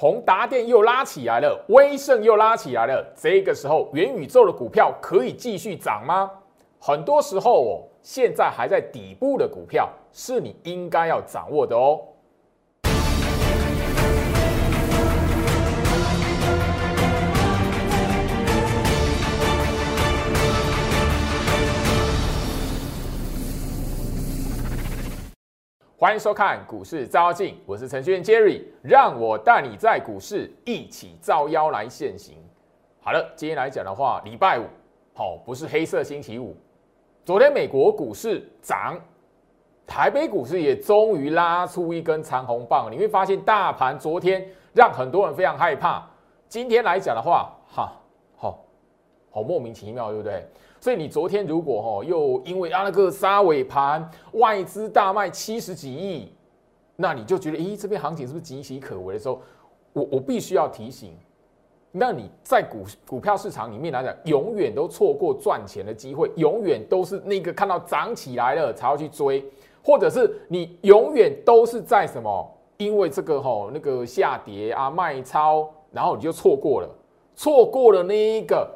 宏达电又拉起来了，威盛又拉起来了。这个时候，元宇宙的股票可以继续涨吗？很多时候哦，现在还在底部的股票是你应该要掌握的哦。欢迎收看股市照妖镜，我是程序员 Jerry，让我带你在股市一起照妖来现行。好了，今天来讲的话，礼拜五，好，不是黑色星期五。昨天美国股市涨，台北股市也终于拉出一根长红棒。你会发现，大盘昨天让很多人非常害怕，今天来讲的话，哈，好，好莫名其妙，对不对？所以你昨天如果哈又因为啊那个杀尾盘外资大卖七十几亿，那你就觉得咦这边行情是不是岌岌可危的时候，我我必须要提醒，那你在股股票市场里面来讲，永远都错过赚钱的机会，永远都是那个看到涨起来了才要去追，或者是你永远都是在什么因为这个哈那个下跌啊卖超，然后你就错过了，错过了那一个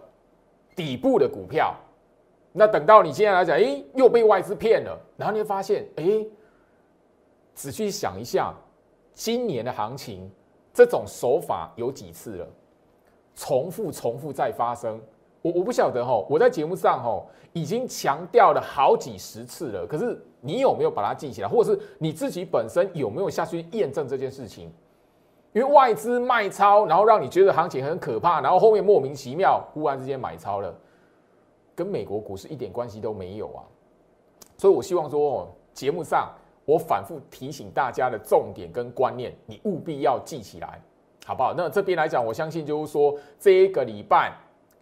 底部的股票。那等到你现在来讲，哎，又被外资骗了，然后你会发现，哎，仔细想一下，今年的行情这种手法有几次了？重复、重复再发生。我我不晓得哈，我在节目上哈已经强调了好几十次了，可是你有没有把它记起来，或者是你自己本身有没有下去验证这件事情？因为外资卖超，然后让你觉得行情很可怕，然后后面莫名其妙忽然之间买超了。跟美国股市一点关系都没有啊，所以我希望说，节目上我反复提醒大家的重点跟观念，你务必要记起来，好不好？那这边来讲，我相信就是说，这一个礼拜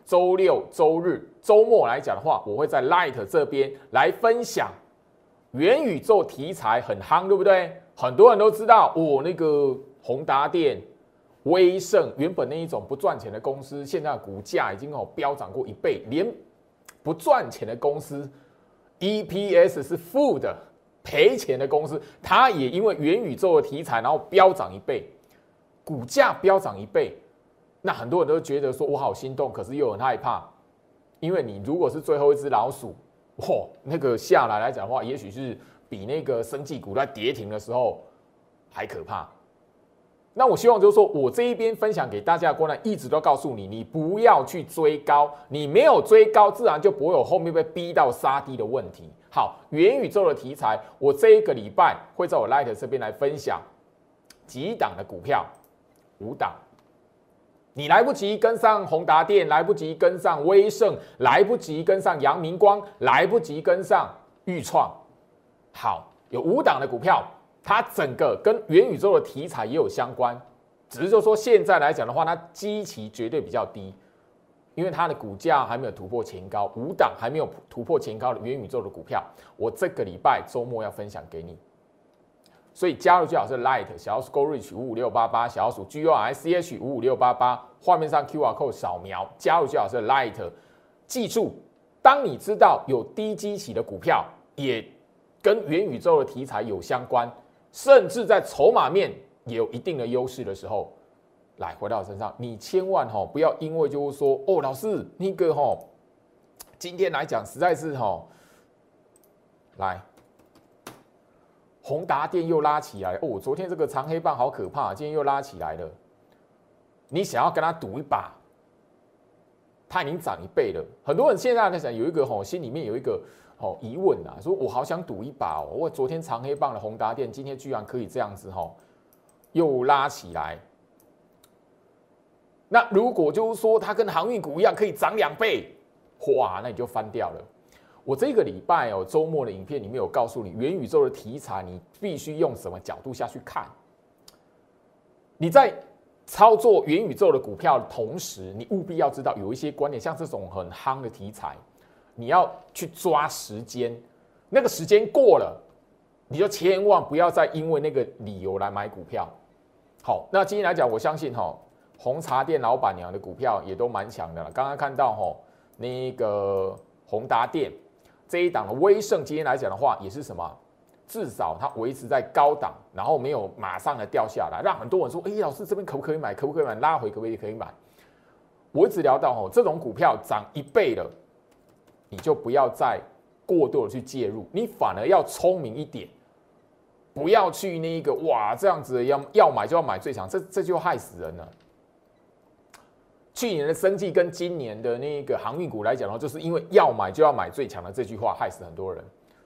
周六、周日、周末来讲的话，我会在 Light 这边来分享元宇宙题材很夯，对不对？很多人都知道，我那个宏达电、威盛原本那一种不赚钱的公司，现在股价已经哦飙涨过一倍，连。不赚钱的公司，EPS 是负的，赔钱的公司，它也因为元宇宙的题材，然后飙涨一倍，股价飙涨一倍，那很多人都觉得说我好心动，可是又很害怕，因为你如果是最后一只老鼠，嚯，那个下来来讲的话，也许是比那个生技股在跌停的时候还可怕。那我希望就是说，我这一边分享给大家的观念，一直都告诉你，你不要去追高，你没有追高，自然就不会有后面被逼到杀低的问题。好，元宇宙的题材，我这一个礼拜会在我 Light 这边来分享几档的股票，五档，你来不及跟上宏达电，来不及跟上威盛，来不及跟上阳明光，来不及跟上裕创，好，有五档的股票。它整个跟元宇宙的题材也有相关，只是就说现在来讲的话，它基期绝对比较低，因为它的股价还没有突破前高，五档还没有突破前高的元宇宙的股票，我这个礼拜周末要分享给你。所以加入最好是 Light 小老鼠 Go Reach 五五六八八，小老鼠 G U R C H 五五六八八，画面上 Q R code 扫描加入最好是 Light，记住，当你知道有低基期的股票也跟元宇宙的题材有相关。甚至在筹码面也有一定的优势的时候，来回到我身上，你千万哈不要因为就是说哦，老师那个哈，今天来讲实在是哈，来，宏达电又拉起来哦，昨天这个长黑棒好可怕，今天又拉起来了，你想要跟他赌一把，他已经涨一倍了，很多人现在在想有一个哈，心里面有一个。哦，疑问啊，说我好想赌一把哦。我昨天长黑棒的宏达电，今天居然可以这样子哈，又拉起来。那如果就是说它跟航运股一样可以涨两倍，哇，那你就翻掉了。我这个礼拜哦，周末的影片里面有告诉你，元宇宙的题材你必须用什么角度下去看。你在操作元宇宙的股票的同时，你务必要知道有一些观点，像这种很夯的题材。你要去抓时间，那个时间过了，你就千万不要再因为那个理由来买股票。好，那今天来讲，我相信哈，红茶店老板娘的股票也都蛮强的了。刚刚看到哈，那个宏达店这一档的威盛，今天来讲的话，也是什么至少它维持在高档，然后没有马上的掉下来，让很多人说：“哎，老师这边可不可以买？可不可以买？拉回可不可以可以买？”我一直聊到哦，这种股票涨一倍了，你就不要再过度的去介入，你反而要聪明一点，不要去那一个哇这样子要要买就要买最强，这这就害死人了。去年的生计跟今年的那个航运股来讲的话，就是因为要买就要买最强的这句话害死很多人。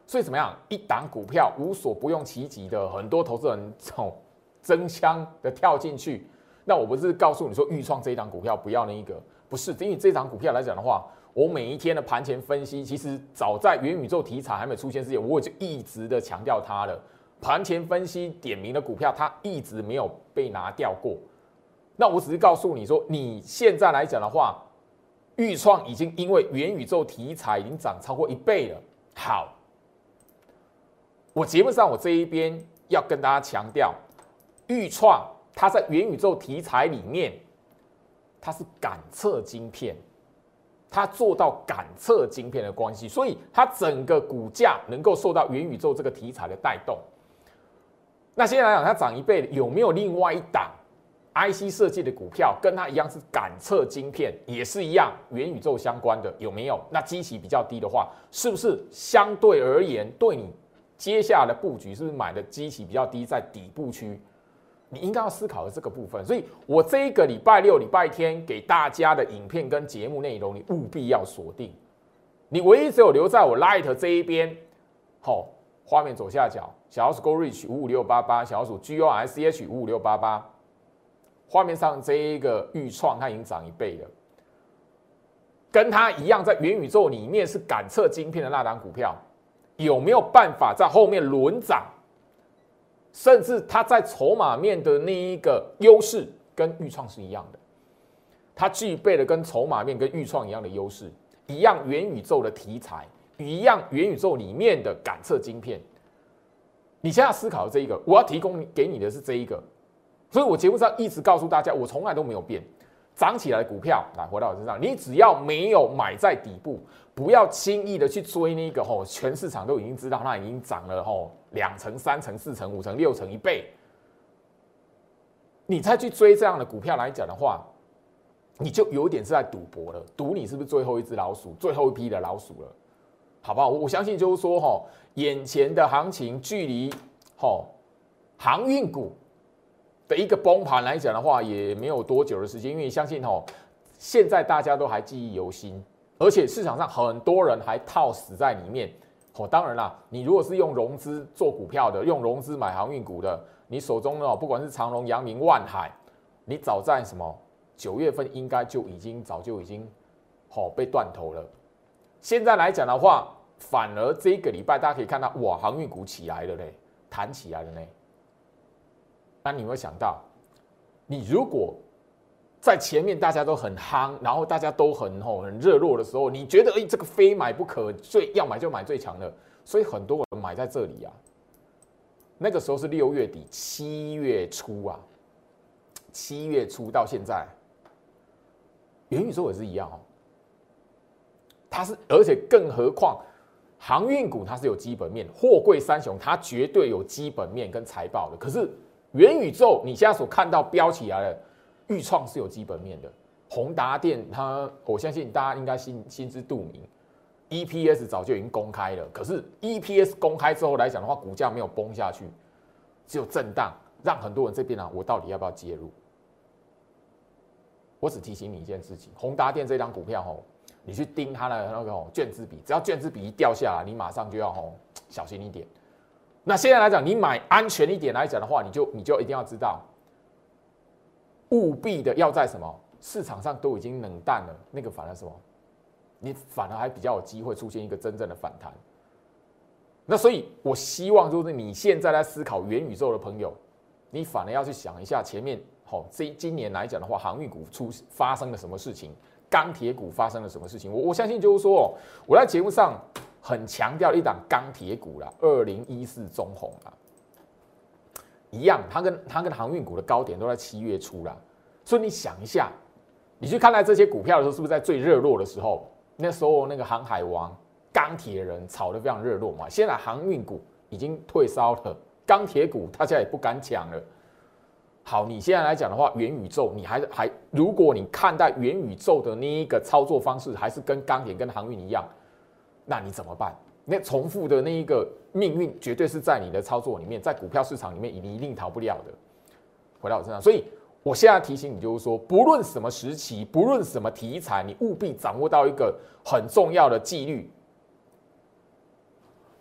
所以怎么样？一档股票无所不用其极的，很多投资人从争相的跳进去。那我不是告诉你说，预创这一档股票不要那一个，不是，因为这档股票来讲的话，我每一天的盘前分析，其实早在元宇宙题材还没出现之前，我就一直的强调它了。盘前分析点名的股票，它一直没有被拿掉过。那我只是告诉你说，你现在来讲的话，预创已经因为元宇宙题材已经涨超过一倍了。好。我节目上，我这一边要跟大家强调，预创它在元宇宙题材里面，它是感测晶片，它做到感测晶片的关系，所以它整个股价能够受到元宇宙这个题材的带动。那现在来讲，它涨一倍，有没有另外一档 IC 设计的股票跟它一样是感测晶片，也是一样元宇宙相关的？有没有？那基期比较低的话，是不是相对而言对你？接下来的布局是不是买的基期比较低，在底部区，你应该要思考的这个部分。所以我这一个礼拜六、礼拜天给大家的影片跟节目内容，你务必要锁定。你唯一只有留在我 Light 这一边，好，画面左下角小老鼠 Go Reach 五五六八八，小老鼠 G O R C H 五五六八八，画面上这一个预创它已经涨一倍了，跟它一样在元宇宙里面是感测晶片的那档股票。有没有办法在后面轮涨？甚至它在筹码面的那一个优势跟预创是一样的，它具备了跟筹码面跟预创一样的优势，一样元宇宙的题材，一样元宇宙里面的感测晶片。你现在思考的这一个，我要提供给你的是这一个，所以我节目上一直告诉大家，我从来都没有变。涨起来的股票，来回到我身上，你只要没有买在底部，不要轻易的去追那个吼，全市场都已经知道它已经涨了吼两成、三成、四成、五成、六成一倍，你再去追这样的股票来讲的话，你就有点是在赌博了，赌你是不是最后一只老鼠，最后一批的老鼠了，好不好？我相信就是说吼，眼前的行情距离吼航运股。的一个崩盘来讲的话，也没有多久的时间，因为相信哦，现在大家都还记忆犹新，而且市场上很多人还套死在里面。哦，当然啦，你如果是用融资做股票的，用融资买航运股的，你手中呢，不管是长隆、阳明、万海，你早在什么九月份应该就已经早就已经好被断头了。现在来讲的话，反而这个礼拜大家可以看到，哇，航运股起来了嘞，弹起来了呢。那你会想到，你如果在前面大家都很夯，然后大家都很吼很热络的时候，你觉得哎这个非买不可，最要买就买最强的，所以很多人买在这里啊。那个时候是六月底七月初啊，七月初到现在，元宇宙也是一样哦。它是而且更何况航运股它是有基本面，货柜三雄它绝对有基本面跟财报的，可是。元宇宙，你现在所看到标起来的预创是有基本面的。宏达电，它我相信大家应该心心知肚明，EPS 早就已经公开了。可是 EPS 公开之后来讲的话，股价没有崩下去，只有震荡，让很多人这边呢，我到底要不要介入？我只提醒你一件事情：宏达电这张股票吼，你去盯它的那个卷资比，只要卷资比一掉下来，你马上就要吼小心一点。那现在来讲，你买安全一点来讲的话，你就你就一定要知道，务必的要在什么市场上都已经冷淡了，那个反而什么，你反而还比较有机会出现一个真正的反弹。那所以，我希望就是你现在在思考元宇宙的朋友，你反而要去想一下前面，好，这今年来讲的话，航运股出发生了什么事情，钢铁股发生了什么事情？我我相信就是说，我在节目上。很强调一档钢铁股啦，二零一四中红啦，一样，它跟它跟航运股的高点都在七月初啦，所以你想一下，你去看待这些股票的时候，是不是在最热络的时候？那时候那个航海王、钢铁人炒得非常热络嘛。现在航运股已经退烧了，钢铁股大家也不敢抢了。好，你现在来讲的话，元宇宙，你还还，如果你看待元宇宙的那一个操作方式，还是跟钢铁、跟航运一样，那你怎么办？那重复的那一个命运，绝对是在你的操作里面，在股票市场里面，你一定逃不了的。回到我身上，所以我现在提醒你，就是说，不论什么时期，不论什么题材，你务必掌握到一个很重要的纪律：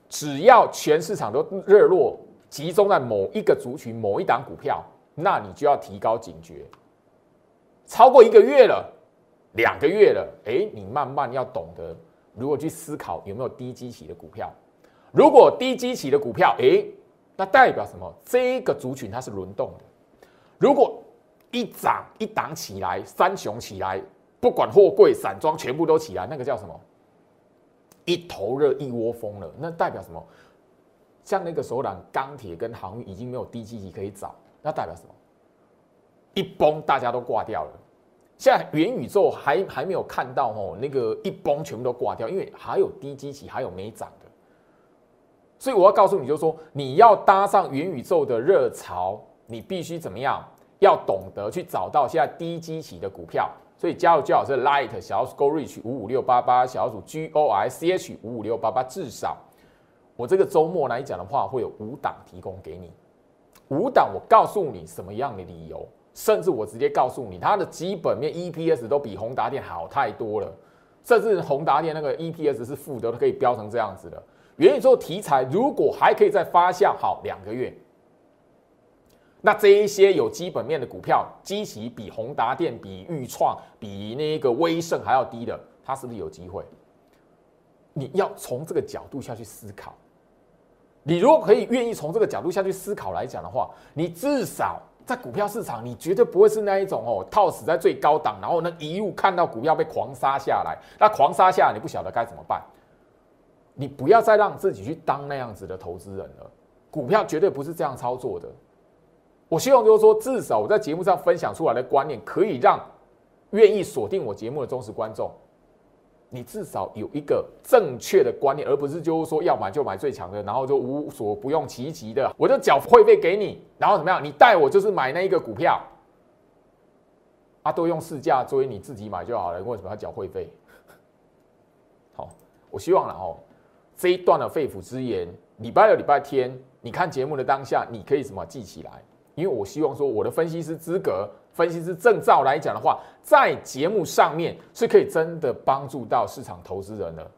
只要全市场都热络，集中在某一个族群、某一档股票。那你就要提高警觉，超过一个月了，两个月了，哎，你慢慢要懂得如果去思考有没有低基期的股票。如果低基期的股票，哎，那代表什么？这个族群它是轮动的。如果一涨一档起来，三雄起来，不管货柜、散装全部都起来，那个叫什么？一头热一窝蜂了。那代表什么？像那个首览钢铁跟航运已经没有低基期可以找。那代表什么？一崩，大家都挂掉了。现在元宇宙还还没有看到哦，那个一崩全部都挂掉，因为还有低基期，还有没涨的。所以我要告诉你，就是说你要搭上元宇宙的热潮，你必须怎么样？要懂得去找到现在低基期的股票。所以加入最好是 Light 小鼠 Go Reach 五五六八八，小鼠 G O I C H 五五六八八，至少我这个周末来讲的话，会有五档提供给你。五档，我告诉你什么样的理由，甚至我直接告诉你，它的基本面 EPS 都比宏达电好太多了，甚至宏达电那个 EPS 是负的，都可以飙成这样子的。元宇宙题材如果还可以再发酵好两个月，那这一些有基本面的股票，基期比宏达电、比裕创、比那个威盛还要低的，它是不是有机会？你要从这个角度下去思考。你如果可以愿意从这个角度下去思考来讲的话，你至少在股票市场，你绝对不会是那一种哦套死在最高档，然后呢一路看到股票被狂杀下来，那狂杀下来你不晓得该怎么办。你不要再让自己去当那样子的投资人了，股票绝对不是这样操作的。我希望就是说，至少我在节目上分享出来的观念，可以让愿意锁定我节目的忠实观众。你至少有一个正确的观念，而不是就是说要买就买最强的，然后就无所不用其极的，我就缴会费给你，然后怎么样？你带我就是买那一个股票，啊，都用市价作为你自己买就好了，为什么要缴会费？好，我希望了哦，这一段的肺腑之言，礼拜六、礼拜天，你看节目的当下，你可以什么记起来？因为我希望说我的分析师资格。分析师证照来讲的话，在节目上面是可以真的帮助到市场投资人的，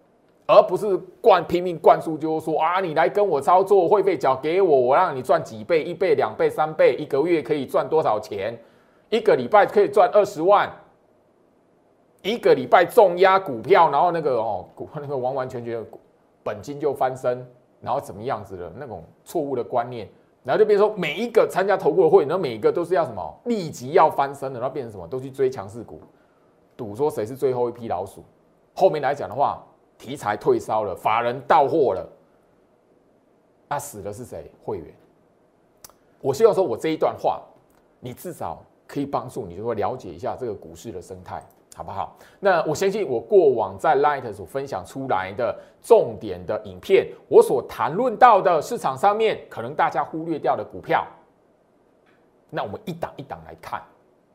而不是灌拼命灌输，就是说啊，你来跟我操作，会费缴给我，我让你赚几倍，一倍、两倍、三倍，一个月可以赚多少钱？一个礼拜可以赚二十万，一个礼拜重压股票，然后那个哦，股那个完完全全本金就翻身，然后怎么样子的那种错误的观念。然后就变成说，每一个参加投顾的会，然后每一个都是要什么立即要翻身的，然后变成什么都去追强势股，赌说谁是最后一批老鼠。后面来讲的话，题材退烧了，法人到货了，那死的是谁？会员。我希望说我这一段话，你至少可以帮助你，就会了解一下这个股市的生态。好不好？那我相信我过往在 Light 所分享出来的重点的影片，我所谈论到的市场上面可能大家忽略掉的股票，那我们一档一档来看，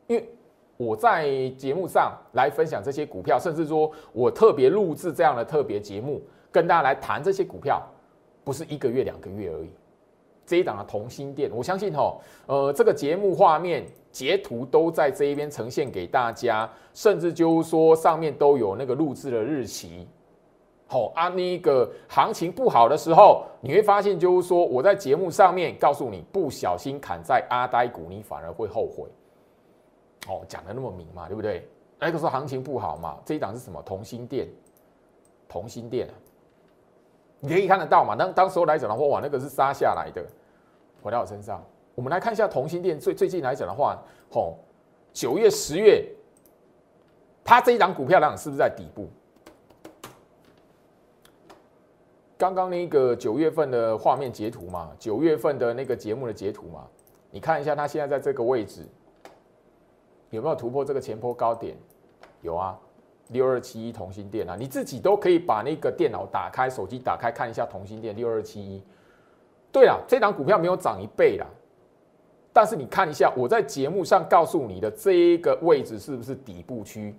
因为我在节目上来分享这些股票，甚至说我特别录制这样的特别节目，跟大家来谈这些股票，不是一个月两个月而已。这一档的同心店，我相信哈，呃，这个节目画面。截图都在这一边呈现给大家，甚至就是说上面都有那个录制的日期。好啊，那个行情不好的时候，你会发现就是说我在节目上面告诉你，不小心砍在阿呆股，你反而会后悔。哦，讲的那么明嘛，对不对？那个时候行情不好嘛，这一档是什么？同心店，同心店，你可以看得到嘛？当当时候来讲的话，哇，那个是杀下来的，回到我身上。我们来看一下同心店最最近来讲的话，吼，九月、十月，它这一档股票量是不是在底部？刚刚那个九月份的画面截图嘛，九月份的那个节目的截图嘛，你看一下它现在在这个位置，有没有突破这个前坡高点？有啊，六二七一同心店啊，你自己都可以把那个电脑打开，手机打开看一下同心店六二七一。对了，这档股票没有涨一倍啦，但是你看一下我在节目上告诉你的这一个位置是不是底部区？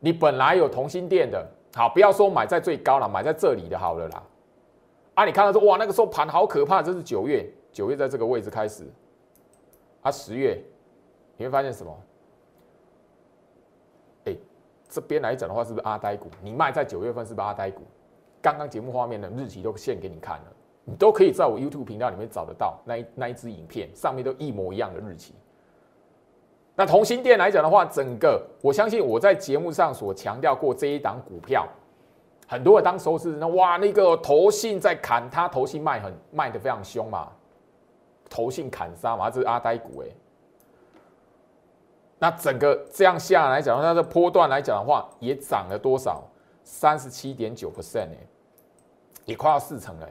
你本来有同心店的，好，不要说买在最高了，买在这里的好了啦。啊，你看到说哇，那个时候盘好可怕，这是九月，九月在这个位置开始，啊，十月你会发现什么？哎，这边来讲的话，是不是阿呆股？你卖在九月份是不是阿呆股？刚刚节目画面的日期都献给你看了，你都可以在我 YouTube 频道里面找得到那一那一支影片，上面都一模一样的日期。那同心店来讲的话，整个我相信我在节目上所强调过这一档股票，很多人当时候是那哇，那个投信在砍它，投信卖很卖的非常凶嘛，投信砍杀嘛，这是阿呆股哎。那整个这样下来讲，它的波段来讲的话，也涨了多少？三十七点九 percent 哎，也快要四成了。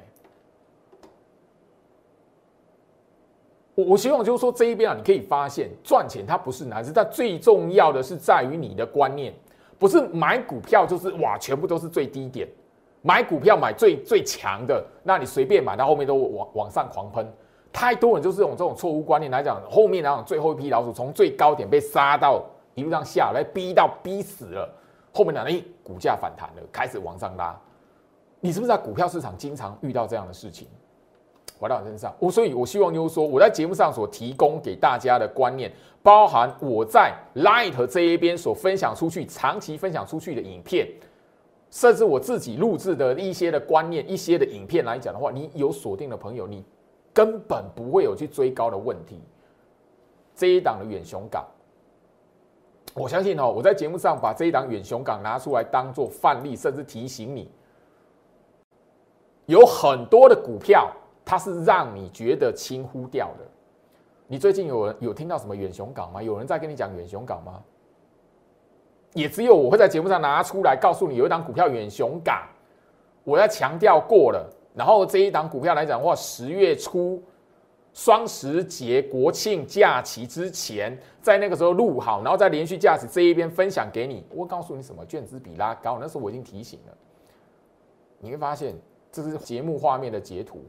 我我希望就是说这一边啊，你可以发现赚钱它不是难事，但最重要的是在于你的观念，不是买股票就是哇，全部都是最低点，买股票买最最强的，那你随便买到后面都往往上狂喷，太多人就是用这种错误观念来讲，后面那种最后一批老鼠从最高点被杀到一路上下来，逼到逼死了，后面呢，哎，股价反弹了，开始往上拉，你是不是在股票市场经常遇到这样的事情？回到我身上，我所以，我希望就是说，我在节目上所提供给大家的观念，包含我在 Light 这一边所分享出去、长期分享出去的影片，甚至我自己录制的一些的观念、一些的影片来讲的话，你有锁定的朋友，你根本不会有去追高的问题。这一档的远雄港，我相信哦，我在节目上把这一档远雄港拿出来当做范例，甚至提醒你，有很多的股票。它是让你觉得轻忽掉的。你最近有人有听到什么远雄港吗？有人在跟你讲远雄港吗？也只有我会在节目上拿出来告诉你，有一档股票远雄港，我要强调过了。然后这一档股票来讲的话，十月初双十节、国庆假期之前，在那个时候录好，然后再连续假期这一边分享给你。我告诉你什么？卷资比拉高，那时候我已经提醒了。你会发现，这是节目画面的截图。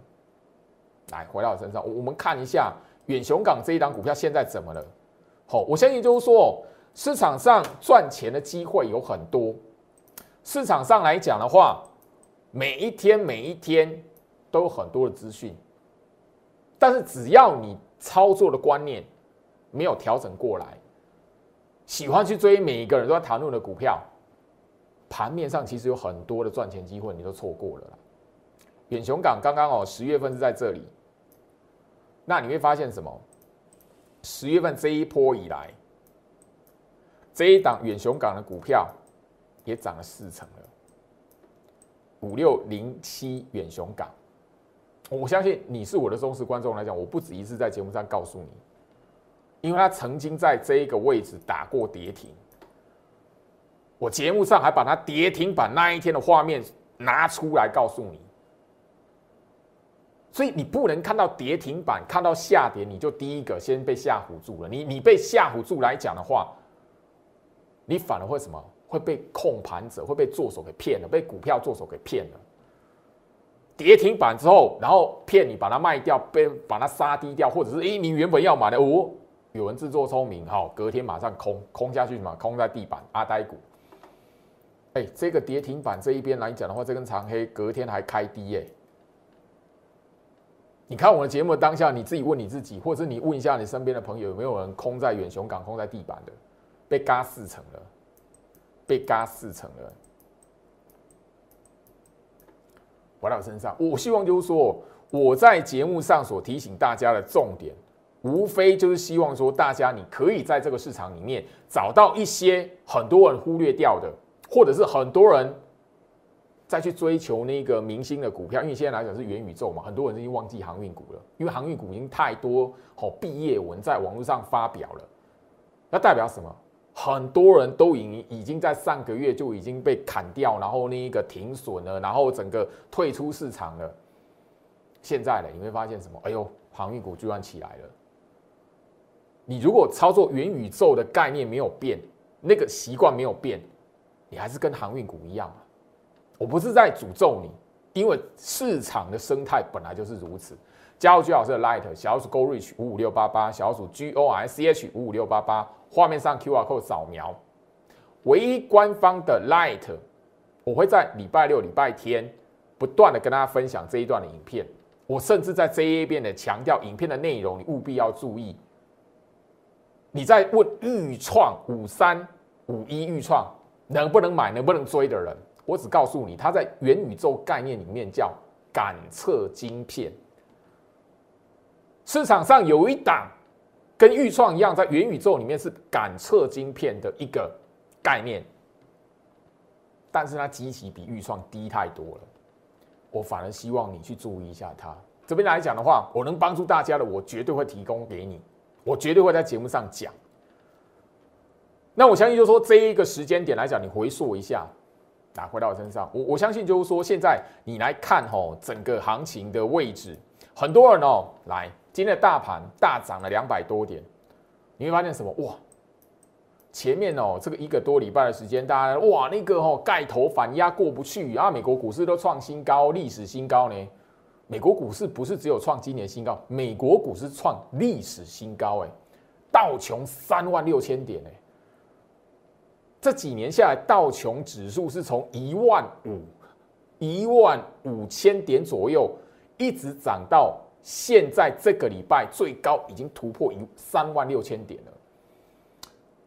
来，回到我身上，我们看一下远雄港这一档股票现在怎么了？好，我相信就是说，市场上赚钱的机会有很多。市场上来讲的话，每一天每一天都有很多的资讯，但是只要你操作的观念没有调整过来，喜欢去追每一个人都在谈论的股票，盘面上其实有很多的赚钱机会，你都错过了远雄港刚刚哦，十月份是在这里。那你会发现什么？十月份这一波以来，这一档远雄港的股票也涨了四成了。五六零七远雄港，我相信你是我的忠实观众来讲，我不止一次在节目上告诉你，因为他曾经在这一个位置打过跌停，我节目上还把它跌停板那一天的画面拿出来告诉你。所以你不能看到跌停板，看到下跌，你就第一个先被吓唬住了。你你被吓唬住来讲的话，你反而会什么？会被控盘者会被做手给骗了，被股票做手给骗了。跌停板之后，然后骗你把它卖掉，被把它杀低掉，或者是诶，你原本要买的哦，有人自作聪明，哈，隔天马上空空下去嘛，空在地板阿呆股。哎，这个跌停板这一边来讲的话，这根长黑隔天还开低哎。你看我的节目当下，你自己问你自己，或者你问一下你身边的朋友，有没有人空在远雄港、空在地板的，被嘎四成了，被嘎四成了。回到身上，我希望就是说，我在节目上所提醒大家的重点，无非就是希望说，大家你可以在这个市场里面找到一些很多人忽略掉的，或者是很多人。再去追求那个明星的股票，因为现在来讲是元宇宙嘛，很多人已经忘记航运股了，因为航运股已经太多好毕业文在网络上发表了，那代表什么？很多人都已已经在上个月就已经被砍掉，然后那一个停损了，然后整个退出市场了。现在呢，你会发现什么？哎呦，航运股居然起来了。你如果操作元宇宙的概念没有变，那个习惯没有变，你还是跟航运股一样。我不是在诅咒你，因为市场的生态本来就是如此。加入居老师的 Light 小鼠 Go Reach 五五六八八，小鼠 G O R C H 五五六八八，画面上 Q R code 扫描。唯一官方的 Light，我会在礼拜六、礼拜天不断的跟大家分享这一段的影片。我甚至在这一边的强调影片的内容，你务必要注意。你在问预创五三五一预创能不能买、能不能追的人，我只告诉你，它在元宇宙概念里面叫感测晶片。市场上有一档跟预创一样，在元宇宙里面是感测晶片的一个概念，但是它机器比预创低太多了。我反而希望你去注意一下它。这边来讲的话，我能帮助大家的，我绝对会提供给你，我绝对会在节目上讲。那我相信，就说这一个时间点来讲，你回溯一下，啊，回到我身上，我我相信就是说，现在你来看吼，整个行情的位置，很多人哦来。今天的大盘大涨了两百多点，你会发现什么？哇！前面哦，这个一个多礼拜的时间，大家哇，那个哦盖头反压过不去啊，美国股市都创新高，历史新高呢。美国股市不是只有创今年新高，美国股市创历史新高，哎，道琼三万六千点，哎，这几年下来，道琼指数是从一万五、一万五千点左右，一直涨到。现在这个礼拜最高已经突破一三万六千点了，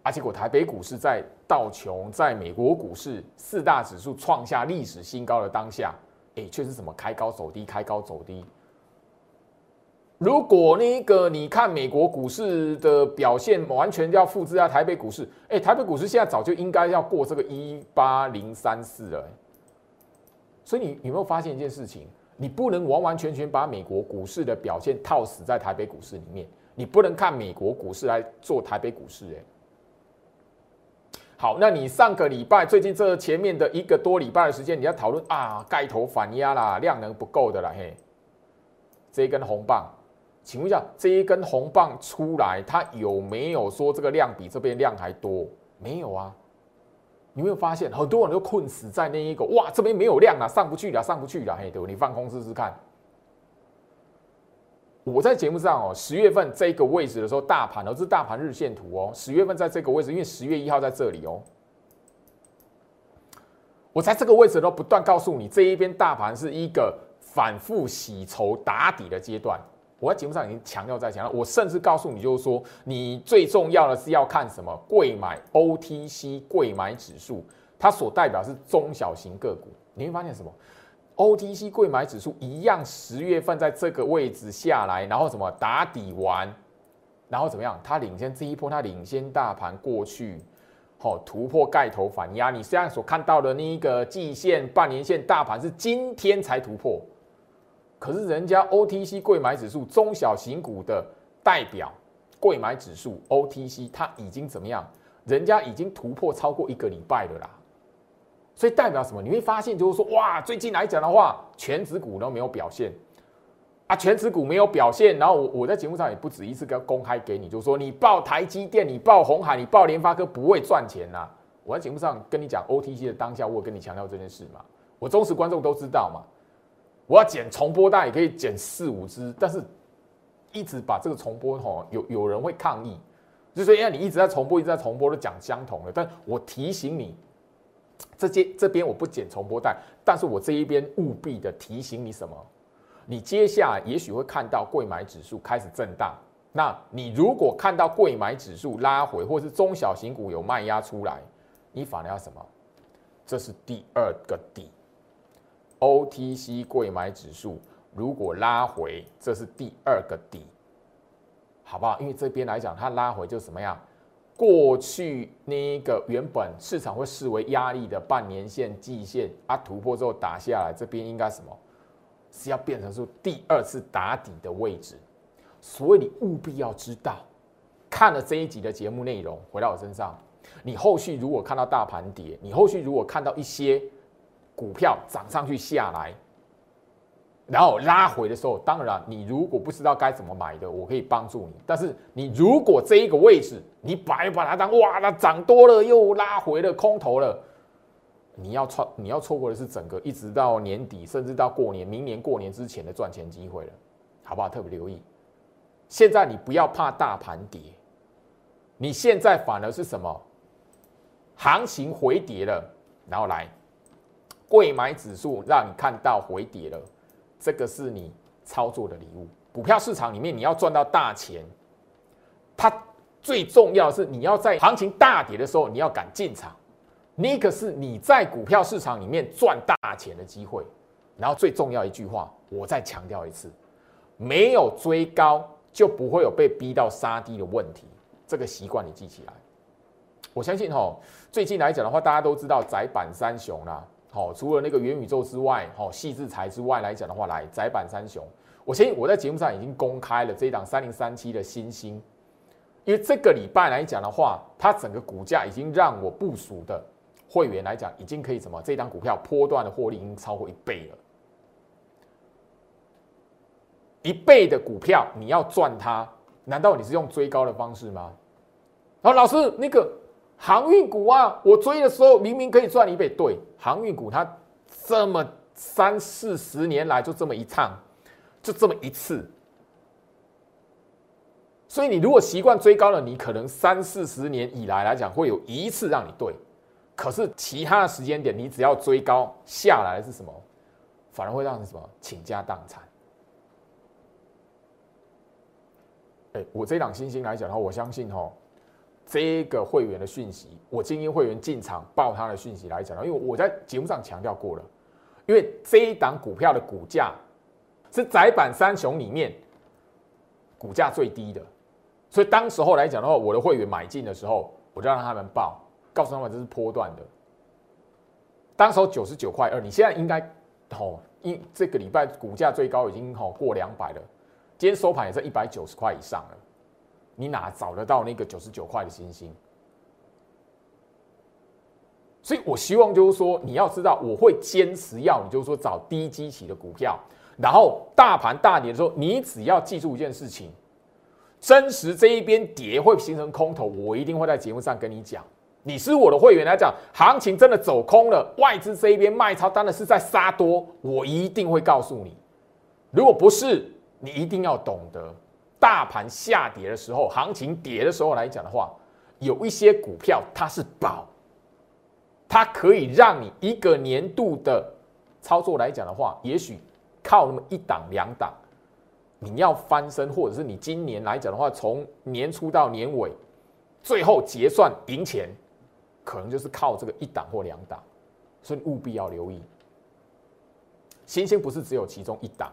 而结果台北股市在道琼在美国股市四大指数创下历史新高的当下，哎，却是什么开高走低，开高走低。如果那个你看美国股市的表现完全要复制在台北股市，哎，台北股市现在早就应该要过这个一八零三四了。所以你有没有发现一件事情？你不能完完全全把美国股市的表现套死在台北股市里面，你不能看美国股市来做台北股市。哎，好，那你上个礼拜最近这前面的一个多礼拜的时间，你要讨论啊，盖头反压啦，量能不够的啦，嘿，这一根红棒，请问一下，这一根红棒出来，它有没有说这个量比这边量还多？没有啊。你没有发现很多人都困死在那一个哇，这边没有量啊，上不去了，上不去了，嘿，对你放空试试看。我在节目上哦，十月份这个位置的时候，大盘哦，这是大盘日线图哦，十月份在这个位置，因为十月一号在这里哦。我在这个位置都不断告诉你，这一边大盘是一个反复洗筹打底的阶段。我在节目上已经强调在强调，我甚至告诉你，就是说，你最重要的是要看什么？贵买 OTC 贵买指数，它所代表是中小型个股。你会发现什么？OTC 贵买指数一样，十月份在这个位置下来，然后什么打底完，然后怎么样？它领先这一波，它领先大盘过去，好突破盖头反压。你现在所看到的那一个季线、半年线大盘是今天才突破。可是人家 OTC 贵买指数中小型股的代表贵买指数 OTC 它已经怎么样？人家已经突破超过一个礼拜了啦。所以代表什么？你会发现就是说，哇，最近来讲的话，全指股都没有表现啊，全指股没有表现。然后我我在节目上也不止一次跟公开给你，就是说你报台积电，你报红海，你报联发科不会赚钱呐。我在节目上跟你讲 OTC 的当下，我跟你强调这件事嘛，我忠实观众都知道嘛。我要剪重播带也可以剪四五支，但是一直把这个重播吼，有有人会抗议，就说因为你一直在重播，一直在重播，都讲相同的。但我提醒你，这些这边我不剪重播带，但是我这一边务必的提醒你什么？你接下来也许会看到贵买指数开始震荡，那你如果看到贵买指数拉回，或是中小型股有卖压出来，你反而要什么？这是第二个底。OTC 贵买指数如果拉回，这是第二个底，好不好？因为这边来讲，它拉回就什么样？过去那个原本市场会视为压力的半年线、季线啊，突破之后打下来，这边应该什么？是要变成是第二次打底的位置。所以你务必要知道，看了这一集的节目内容，回到我身上，你后续如果看到大盘跌，你后续如果看到一些。股票涨上去下来，然后拉回的时候，当然你如果不知道该怎么买的，我可以帮助你。但是你如果这一个位置，你白把它当哇，它涨多了又拉回了空头了，你要错你要错过的是整个一直到年底，甚至到过年，明年过年之前的赚钱机会了，好不好？特别留意。现在你不要怕大盘跌，你现在反而是什么？行情回跌了，然后来贵买指数让你看到回跌了，这个是你操作的礼物。股票市场里面你要赚到大钱，它最重要是你要在行情大跌的时候你要敢进场，那个是你在股票市场里面赚大钱的机会。然后最重要一句话，我再强调一次，没有追高。就不会有被逼到杀低的问题，这个习惯你记起来。我相信哈，最近来讲的话，大家都知道窄板三雄啦。好，除了那个元宇宙之外，好细制材之外来讲的话，来窄板三雄。我相信我在节目上已经公开了这一档三零三七的新星，因为这个礼拜来讲的话，它整个股价已经让我部署的会员来讲，已经可以什么？这档股票波段的获利已经超过一倍了。一倍的股票，你要赚它，难道你是用追高的方式吗？然后老师，那个航运股啊，我追的时候明明可以赚一倍，对，航运股它这么三四十年来就这么一趟，就这么一次，所以你如果习惯追高了，你可能三四十年以来来讲会有一次让你对，可是其他的时间点，你只要追高下来是什么，反而会让你什么倾家荡产。哎，我这档星星来讲的话，我相信哈，这个会员的讯息，我精英会员进场报他的讯息来讲，因为我在节目上强调过了，因为这一档股票的股价是窄板三雄里面股价最低的，所以当时候来讲的话，我的会员买进的时候，我就让他们报，告诉他们这是波段的。当时候九十九块二，你现在应该哦，一这个礼拜股价最高已经哦过两百了。今天收盘也在一百九十块以上了，你哪找得到那个九十九块的星星？所以我希望就是说，你要知道，我会坚持要你就是说找低基期的股票，然后大盘大跌的时候，你只要记住一件事情：真实这一边跌会形成空头，我一定会在节目上跟你讲。你是我的会员来讲，行情真的走空了，外资这一边卖超当然是在杀多，我一定会告诉你。如果不是，你一定要懂得，大盘下跌的时候，行情跌的时候来讲的话，有一些股票它是宝，它可以让你一个年度的操作来讲的话，也许靠那么一档两档，你要翻身，或者是你今年来讲的话，从年初到年尾，最后结算赢钱，可能就是靠这个一档或两档，所以务必要留意，新兴不是只有其中一档。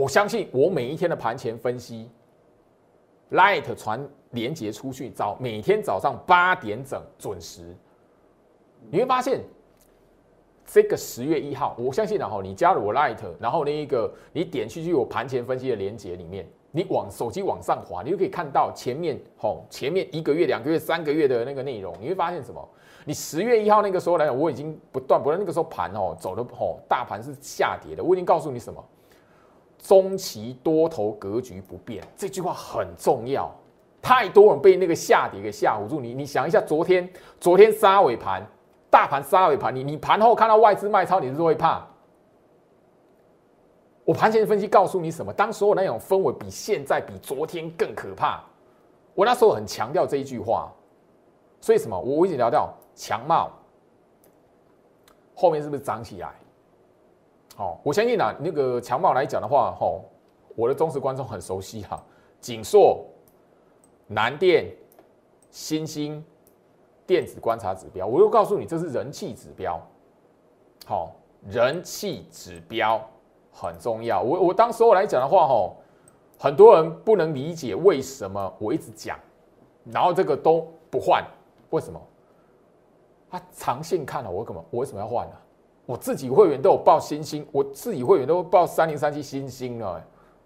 我相信我每一天的盘前分析，Light 传连接出去，早每天早上八点整准时，你会发现这个十月一号，我相信然后你加入我 Light，然后那一个你点去去我盘前分析的连接里面，你往手机往上滑，你就可以看到前面吼前面一个月、两个月、三个月的那个内容，你会发现什么？你十月一号那个时候来讲，我已经不断不断那个时候盘哦走的吼大盘是下跌的，我已经告诉你什么？中期多头格局不变，这句话很重要。太多人被那个下跌给吓唬住。你你想一下，昨天昨天杀尾盘，大盘杀尾盘，你你盘后看到外资卖超，你是不是会怕？我盘前分析告诉你什么？当时候那种氛围比现在比昨天更可怕。我那时候很强调这一句话，所以什么？我我已经聊到强茂，后面是不是涨起来？哦，我相信啊，那个强茂来讲的话，吼，我的忠实观众很熟悉哈，锦硕、南电、新兴电子观察指标，我又告诉你，这是人气指标，好，人气指标很重要。我我当时候来讲的话，吼，很多人不能理解为什么我一直讲，然后这个都不换，为什么？他长线看了，我干嘛？我为什么要换呢？我自己会员都有报新星，我自己会员都报三零三七新星了。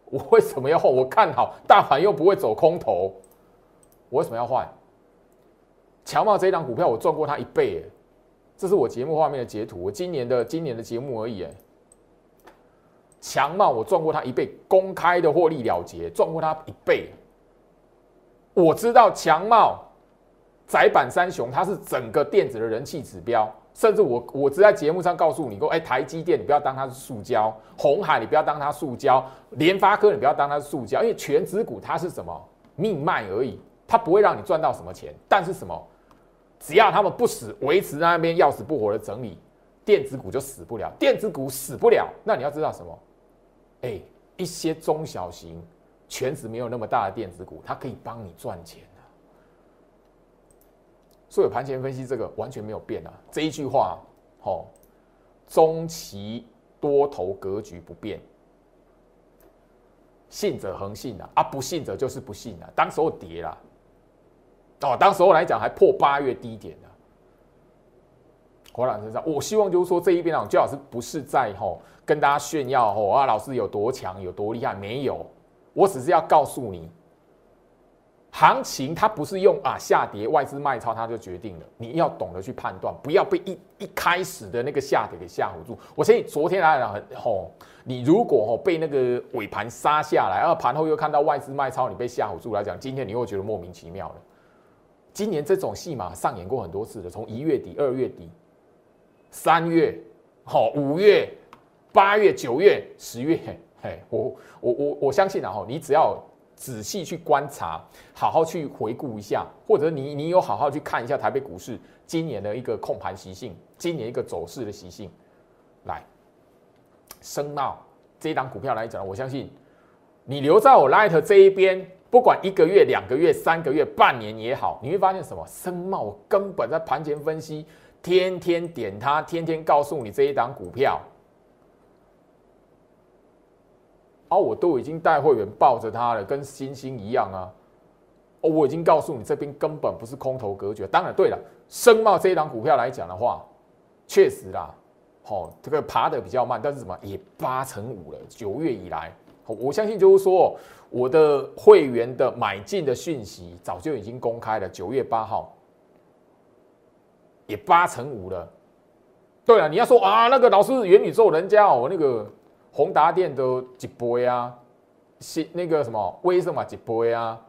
我为什么要换？我看好大盘又不会走空头，我为什么要换？强茂这一档股票我赚过它一倍，这是我节目画面的截图，我今年的今年的节目而已。强茂我赚过它一倍，公开的获利了结，赚过它一倍。我知道强茂窄板三雄它是整个电子的人气指标。甚至我我只在节目上告诉你，说，哎，台积电你不要当它是塑胶，红海你不要当它塑胶，联发科你不要当它是塑胶，因为全指股它是什么命脉而已，它不会让你赚到什么钱。但是什么，只要他们不死，维持在那边要死不活的整理，电子股就死不了。电子股死不了，那你要知道什么？哎，一些中小型、全值没有那么大的电子股，它可以帮你赚钱。所以盘前分析这个完全没有变啊！这一句话，哦，中期多头格局不变，信者恒信啊，啊，不信者就是不信啊。当时候跌了，哦，当时候来讲还破八月低点的。华朗身上，我希望就是说这一边啊，最好是不是在吼跟大家炫耀吼啊，老师有多强有多厉害？没有，我只是要告诉你。行情它不是用啊下跌外资卖超它就决定了，你要懂得去判断，不要被一一开始的那个下跌给吓唬住。我相信昨天来讲很吼，你如果吼被那个尾盘杀下来，然后盘后又看到外资卖超，你被吓唬住来讲，今天你会觉得莫名其妙了。今年这种戏码上演过很多次的，从一月底、二月底、三月、好五月、八月、九月、十月，嘿，我我我我相信啊，吼，你只要。仔细去观察，好好去回顾一下，或者你你有好好去看一下台北股市今年的一个控盘习性，今年一个走势的习性。来，深茂这一档股票来讲，我相信你留在我 Light 这一边，不管一个月、两个月、三个月、半年也好，你会发现什么？深茂根本在盘前分析，天天点它，天天告诉你这一档股票。哦，我都已经带会员抱着它了，跟星星一样啊！哦，我已经告诉你，这边根本不是空头格局。当然，对了，深茂这一档股票来讲的话，确实啦，好，这个爬的比较慢，但是什么也八成五了。九月以来，我相信就是说，我的会员的买进的讯息早就已经公开了。九月八号也八成五了。对了，你要说啊，那个老师元宇宙人家哦，那个。宏达电都几倍啊，新那个什么威盛嘛几倍啊，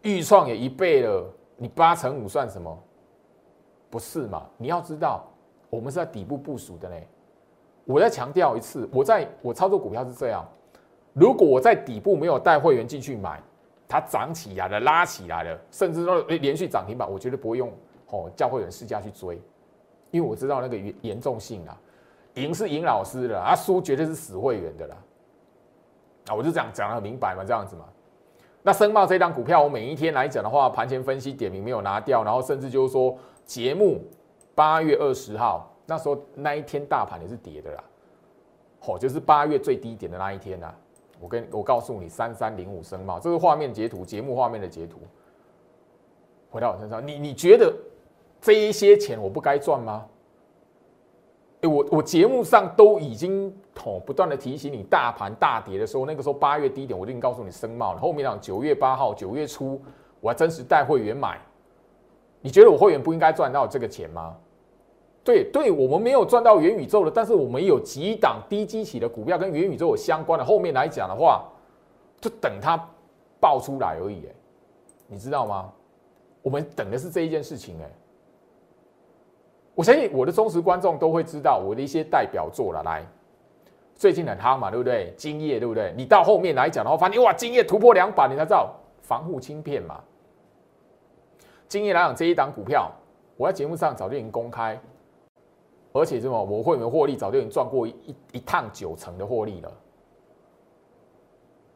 预创也一倍了，你八乘五算什么？不是嘛？你要知道，我们是在底部部署的嘞。我再强调一次，我在我操作股票是这样：如果我在底部没有带会员进去买，它涨起来了，拉起来了，甚至说连续涨停板，我绝对不会用哦叫会员试驾去追，因为我知道那个严严重性啊。赢是赢老师的，啊输绝对是死会员的啦，啊我就这样讲的很明白嘛，这样子嘛。那申茂这张股票，我每一天来讲的话，盘前分析点名没有拿掉，然后甚至就是说节目八月二十号那时候那一天大盘也是跌的啦，哦就是八月最低点的那一天呐，我跟我告诉你三三零五申茂，这个画面截图，节目画面的截图，回到我身上，你你觉得这一些钱我不该赚吗？我我节目上都已经哦不断的提醒你，大盘大跌的时候，那个时候八月低点，我就已经告诉你升帽了。后面讲九月八号、九月初，我还真实带会员买。你觉得我会员不应该赚到这个钱吗？对对，我们没有赚到元宇宙的，但是我们有几档低基企的股票跟元宇宙有相关的。后面来讲的话，就等它爆出来而已。哎，你知道吗？我们等的是这一件事情。哎。我相信我的忠实观众都会知道我的一些代表作了。来，最近很夯嘛，对不对？今夜，对不对？你到后面来讲的话，发现哇，今夜突破两百，你才知道防护芯片嘛。今夜来讲这一档股票，我在节目上早就已经公开，而且什么，我会员获利早就已经赚过一一趟九成的获利了。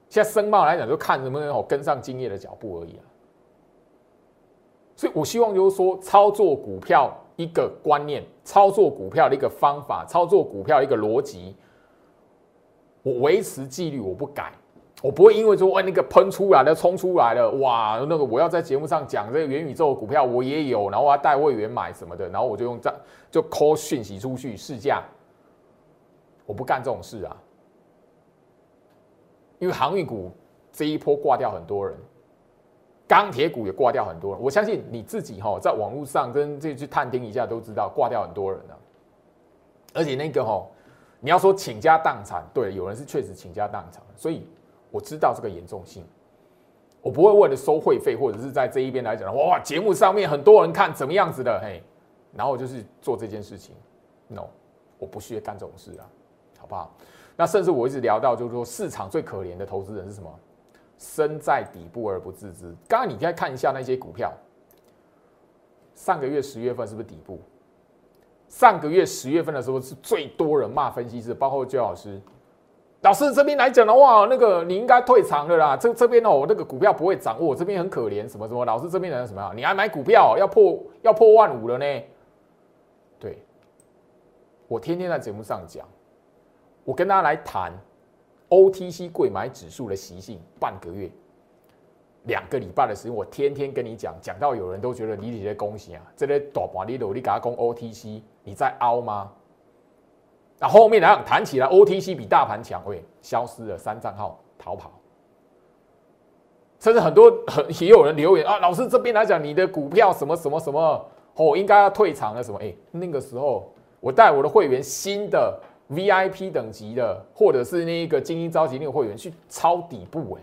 现在声望来讲，就看能不能跟上今夜的脚步而已啊。所以我希望就是说，操作股票。一个观念，操作股票的一个方法，操作股票一个逻辑，我维持纪律，我不改，我不会因为说，哎，那个喷出来了，冲出来了，哇，那个我要在节目上讲这个元宇宙股票，我也有，然后我要带会员买什么的，然后我就用这就 call 讯息出去试驾，我不干这种事啊，因为航运股这一波挂掉很多人。钢铁股也挂掉很多人，我相信你自己哈，在网络上跟这去探听一下都知道，挂掉很多人了。而且那个哈，你要说倾家荡产，对，有人是确实倾家荡产，所以我知道这个严重性。我不会为了收会费或者是在这一边来讲，哇，节目上面很多人看怎么样子的，嘿，然后就是做这件事情。No，我不屑干这种事啊，好不好？那甚至我一直聊到，就是说市场最可怜的投资人是什么？身在底部而不自知。刚刚你再看一下那些股票，上个月十月份是不是底部？上个月十月份的时候是最多人骂分析师，包括焦老师。老师这边来讲的话，那个你应该退场了啦。这这边哦，那个股票不会涨，我这边很可怜，什么什么。老师这边人什么？你还买股票要破要破万五了呢？对，我天天在节目上讲。我跟大家来谈 OTC 贵买指数的习性，半个月、两个礼拜的时间，我天天跟你讲，讲到有人都觉得你你在恭喜啊，这类大盘你都你给他攻 OTC，你在凹吗？那后面来谈起来，OTC 比大盘强，会消失了，三账号逃跑，甚至很多很 也有人留言啊，老师这边来讲，你的股票什么什么什么哦，应该要退场了什么？哎，那个时候我带我的会员新的。VIP 等级的，或者是那一个精英召集那个会员去抄底部，哎，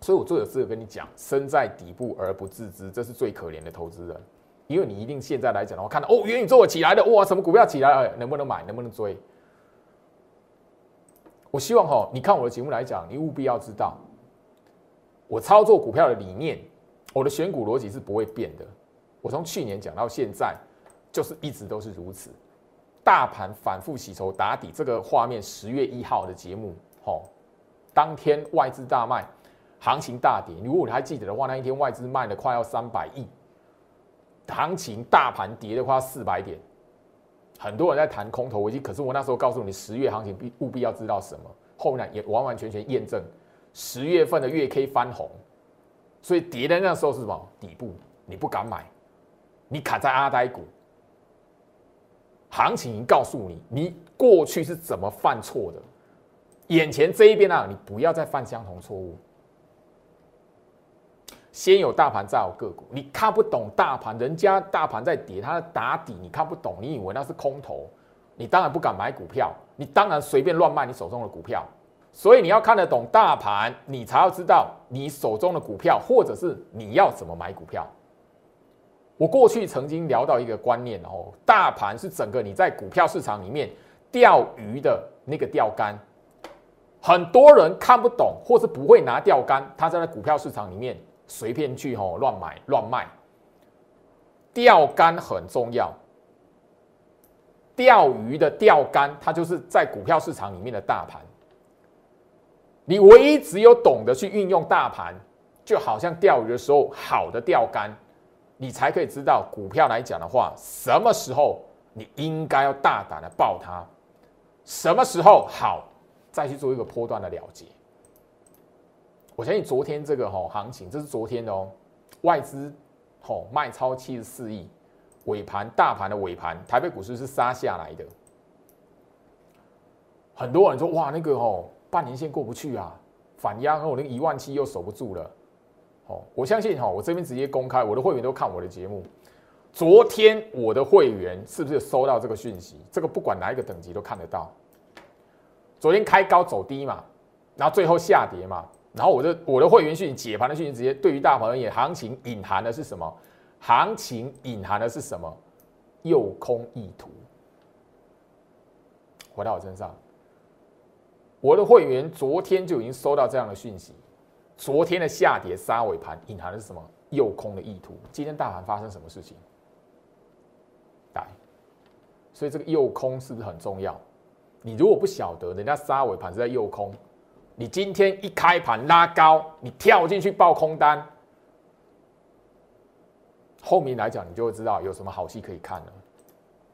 所以我最有资格跟你讲，身在底部而不自知，这是最可怜的投资人。因为你一定现在来讲的话，看到哦，元宇宙起来了，哇，什么股票起来了，能不能买，能不能追？我希望哈，你看我的节目来讲，你务必要知道，我操作股票的理念，我的选股逻辑是不会变的。我从去年讲到现在。就是一直都是如此，大盘反复洗筹打底，这个画面十月一号的节目，吼，当天外资大卖，行情大跌。如果你还记得的话，那一天外资卖了快要三百亿，行情大盘跌的话四百点，很多人在谈空头危机。可是我那时候告诉你，十月行情必务必要知道什么，后面也完完全全验证，十月份的月 K 翻红，所以跌的那时候是什么底部，你不敢买，你卡在阿呆股。行情告诉你，你过去是怎么犯错的，眼前这一边啊，你不要再犯相同错误。先有大盘，再有个股。你看不懂大盘，人家大盘在跌，它打底，你看不懂，你以为那是空头，你当然不敢买股票，你当然随便乱卖你手中的股票。所以你要看得懂大盘，你才要知道你手中的股票，或者是你要怎么买股票。我过去曾经聊到一个观念哦，大盘是整个你在股票市场里面钓鱼的那个钓竿，很多人看不懂或是不会拿钓竿，他在那股票市场里面随便去吼乱买乱卖。钓竿很重要，钓鱼的钓竿，它就是在股票市场里面的大盘。你唯一只有懂得去运用大盘，就好像钓鱼的时候好的钓竿。你才可以知道股票来讲的话，什么时候你应该要大胆的爆它，什么时候好再去做一个波段的了结。我相信昨天这个吼行情，这是昨天的哦，外资吼卖超七十四亿，尾盘大盘的尾盘，台北股市是杀下来的。很多人说哇，那个吼半年线过不去啊，反压，然后那个一万七又守不住了。我相信哈，我这边直接公开，我的会员都看我的节目。昨天我的会员是不是收到这个讯息？这个不管哪一个等级都看得到。昨天开高走低嘛，然后最后下跌嘛，然后我的我的会员讯解盘的讯息，直接对于大盘而言，行情隐含的是什么？行情隐含的是什么？诱空意图。回到我身上，我的会员昨天就已经收到这样的讯息。昨天的下跌杀尾盘隐含的是什么？诱空的意图。今天大盘发生什么事情？来，所以这个诱空是不是很重要？你如果不晓得人家杀尾盘是在诱空，你今天一开盘拉高，你跳进去爆空单，后面来讲你就会知道有什么好戏可以看了。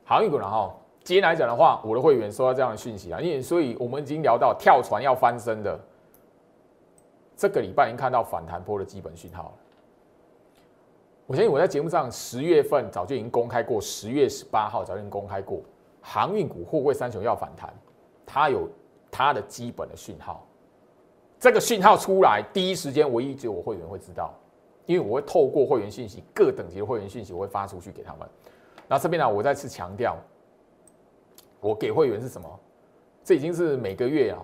航运股然后今天来讲的话，我的会员收到这样的讯息啊，因为所以我们已经聊到跳船要翻身的。这个礼拜已经看到反弹波的基本讯号了。我相信我在节目上十月份早就已经公开过，十月十八号早就已经公开过，航运股货柜三雄要反弹，它有它的基本的讯号。这个讯号出来，第一时间唯一只有我会员会知道，因为我会透过会员信息，各等级的会员信息我会发出去给他们。那这边呢，我再次强调，我给会员是什么？这已经是每个月啊。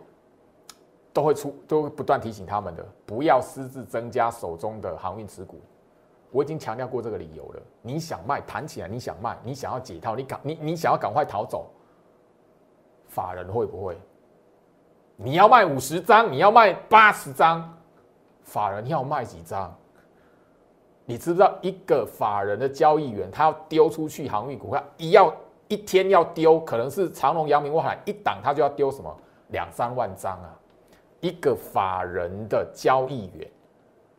都会出，都会不断提醒他们的，不要私自增加手中的航运持股。我已经强调过这个理由了。你想卖，弹起来，你想卖，你想要解套，你赶你你想要赶快逃走，法人会不会？你要卖五十张，你要卖八十张，法人要卖几张？你知不知道一个法人的交易员，他要丢出去航运股票，一要一天要丢，可能是长隆、阳明、万海一档，他就要丢什么两三万张啊？一个法人的交易员。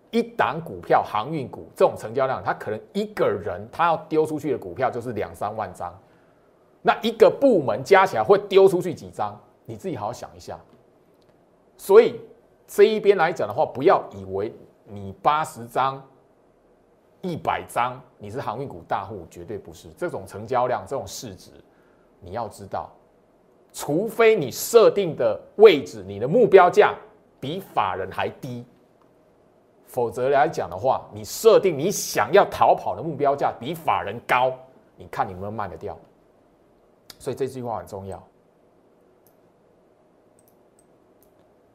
一档股票航运股这种成交量，他可能一个人他要丢出去的股票就是两三万张，那一个部门加起来会丢出去几张？你自己好好想一下。所以这一边来讲的话，不要以为你八十张、一百张你是航运股大户，绝对不是。这种成交量、这种市值，你要知道，除非你设定的位置、你的目标价比法人还低。否则来讲的话，你设定你想要逃跑的目标价比法人高，你看你能不能卖得掉？所以这句话很重要，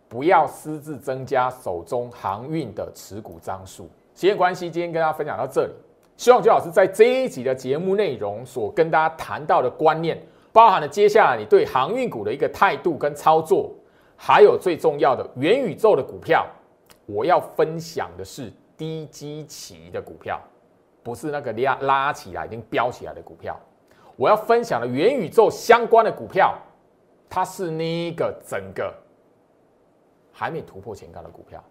不要私自增加手中航运的持股张数。时间关系，今天跟大家分享到这里。希望周老师在这一集的节目内容所跟大家谈到的观念，包含了接下来你对航运股的一个态度跟操作，还有最重要的元宇宙的股票。我要分享的是低基期的股票，不是那个拉拉起来已经飙起来的股票。我要分享的元宇宙相关的股票，它是那个整个还没突破前高的股票。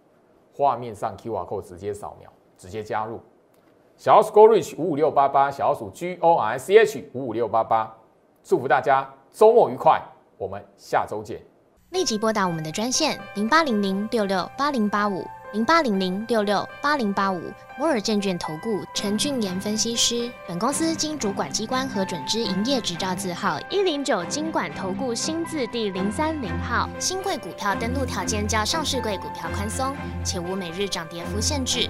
画面上 Q R code 直接扫描，直接加入。小鼠 Go Reach 五五六八八，小鼠 G O R C H 五五六八八。祝福大家周末愉快，我们下周见。立即拨打我们的专线零八零零六六八零八五零八零零六六八零八五摩尔证券投顾陈俊言分析师。本公司经主管机关核准之营业执照字号一零九金管投顾新字第零三零号。新贵股票登录条件较上市贵股票宽松，且无每日涨跌幅限制。